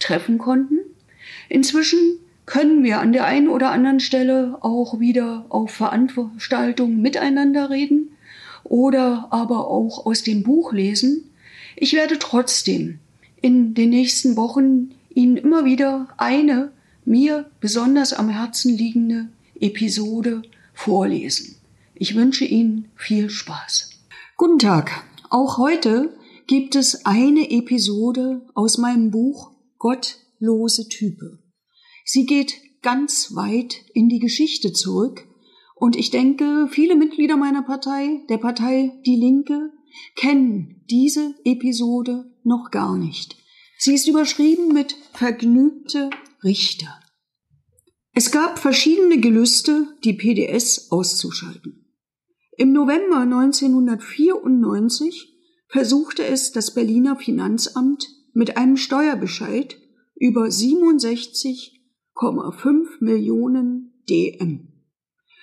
treffen konnten. Inzwischen können wir an der einen oder anderen Stelle auch wieder auf Veranstaltungen miteinander reden oder aber auch aus dem Buch lesen. Ich werde trotzdem in den nächsten Wochen Ihnen immer wieder eine mir besonders am Herzen liegende Episode vorlesen. Ich wünsche Ihnen viel Spaß. Guten Tag. Auch heute gibt es eine Episode aus meinem Buch Gottlose Type. Sie geht ganz weit in die Geschichte zurück und ich denke, viele Mitglieder meiner Partei, der Partei Die Linke, kennen diese Episode noch gar nicht. Sie ist überschrieben mit vergnügte Richter. Es gab verschiedene Gelüste, die PDS auszuschalten. Im November 1994 versuchte es das Berliner Finanzamt mit einem Steuerbescheid über 67,5 Millionen DM.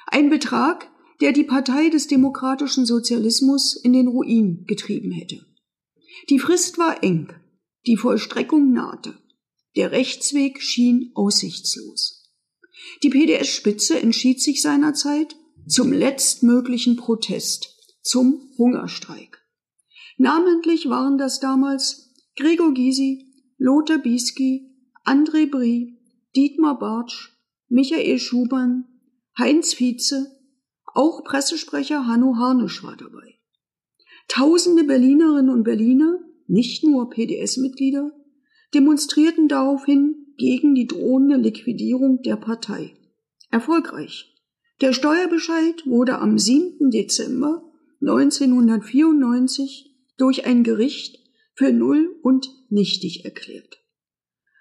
Ein Betrag, der die Partei des demokratischen Sozialismus in den Ruin getrieben hätte. Die Frist war eng, die Vollstreckung nahte. Der Rechtsweg schien aussichtslos. Die PDS-Spitze entschied sich seinerzeit, zum letztmöglichen Protest, zum Hungerstreik. Namentlich waren das damals Gregor Gysi, Lothar Bisky, André Brie, Dietmar Bartsch, Michael Schubern, Heinz Vize, auch Pressesprecher Hanno Harnisch war dabei. Tausende Berlinerinnen und Berliner, nicht nur PDS-Mitglieder, demonstrierten daraufhin gegen die drohende Liquidierung der Partei. Erfolgreich. Der Steuerbescheid wurde am 7. Dezember 1994 durch ein Gericht für null und nichtig erklärt.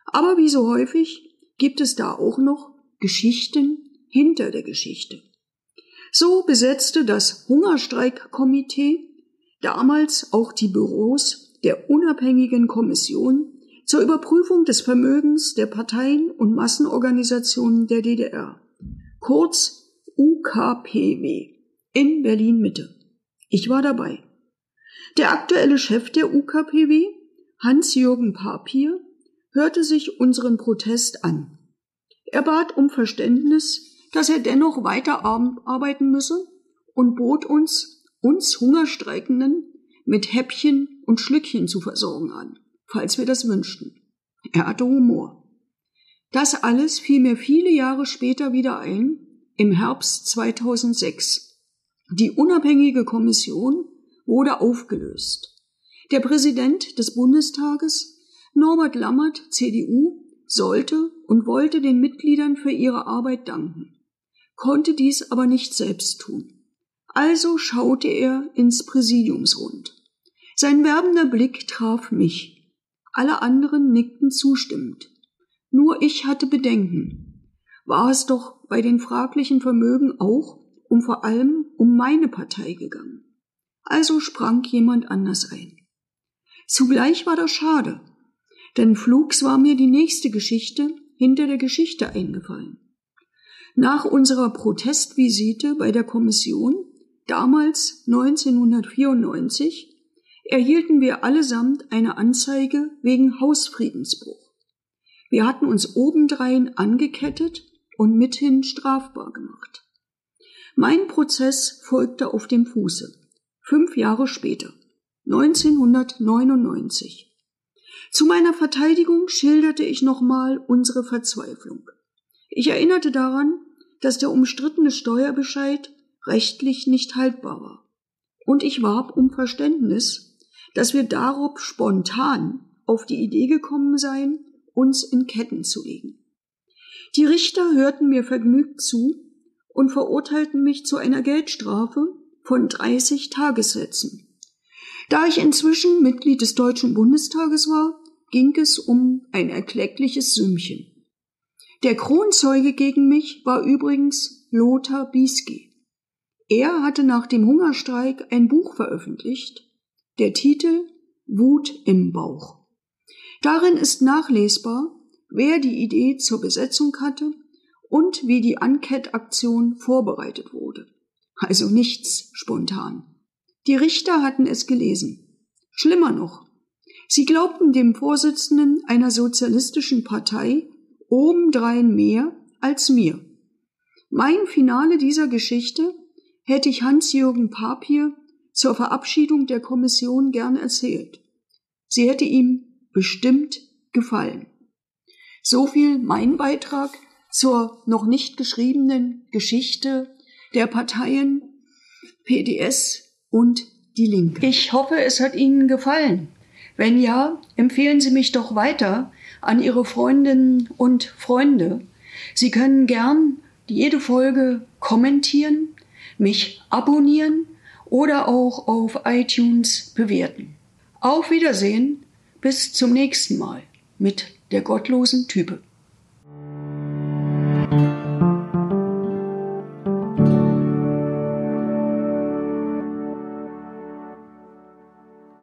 Aber wie so häufig gibt es da auch noch Geschichten hinter der Geschichte. So besetzte das Hungerstreikkomitee damals auch die Büros der unabhängigen Kommission zur Überprüfung des Vermögens der Parteien und Massenorganisationen der DDR, kurz UKPW in Berlin Mitte. Ich war dabei. Der aktuelle Chef der UKPW, Hans-Jürgen Papier, hörte sich unseren Protest an. Er bat um Verständnis, dass er dennoch weiter arbeiten müsse und bot uns, uns Hungerstreikenden, mit Häppchen und Schlückchen zu versorgen an, falls wir das wünschten. Er hatte Humor. Das alles fiel mir viele Jahre später wieder ein, im Herbst 2006. Die unabhängige Kommission wurde aufgelöst. Der Präsident des Bundestages, Norbert Lammert, CDU, sollte und wollte den Mitgliedern für ihre Arbeit danken, konnte dies aber nicht selbst tun. Also schaute er ins Präsidiumsrund. Sein werbender Blick traf mich. Alle anderen nickten zustimmend. Nur ich hatte Bedenken war es doch bei den fraglichen Vermögen auch um vor allem um meine Partei gegangen. Also sprang jemand anders ein. Zugleich war das schade, denn flugs war mir die nächste Geschichte hinter der Geschichte eingefallen. Nach unserer Protestvisite bei der Kommission, damals 1994, erhielten wir allesamt eine Anzeige wegen Hausfriedensbruch. Wir hatten uns obendrein angekettet und mithin strafbar gemacht. Mein Prozess folgte auf dem Fuße, fünf Jahre später, 1999. Zu meiner Verteidigung schilderte ich nochmal unsere Verzweiflung. Ich erinnerte daran, dass der umstrittene Steuerbescheid rechtlich nicht haltbar war. Und ich warb um Verständnis, dass wir darob spontan auf die Idee gekommen seien, uns in Ketten zu legen. Die Richter hörten mir vergnügt zu und verurteilten mich zu einer Geldstrafe von 30 Tagessätzen. Da ich inzwischen Mitglied des Deutschen Bundestages war, ging es um ein erkleckliches Sümmchen. Der Kronzeuge gegen mich war übrigens Lothar Bisky. Er hatte nach dem Hungerstreik ein Buch veröffentlicht. Der Titel Wut im Bauch. Darin ist nachlesbar, wer die Idee zur Besetzung hatte und wie die Enquete-Aktion vorbereitet wurde. Also nichts spontan. Die Richter hatten es gelesen. Schlimmer noch. Sie glaubten dem Vorsitzenden einer sozialistischen Partei obendrein mehr als mir. Mein Finale dieser Geschichte hätte ich Hans-Jürgen Papier zur Verabschiedung der Kommission gern erzählt. Sie hätte ihm bestimmt gefallen. So viel mein Beitrag zur noch nicht geschriebenen Geschichte der Parteien PDS und die Linke. Ich hoffe, es hat Ihnen gefallen. Wenn ja, empfehlen Sie mich doch weiter an Ihre Freundinnen und Freunde. Sie können gern jede Folge kommentieren, mich abonnieren oder auch auf iTunes bewerten. Auf Wiedersehen, bis zum nächsten Mal mit der gottlosen Type.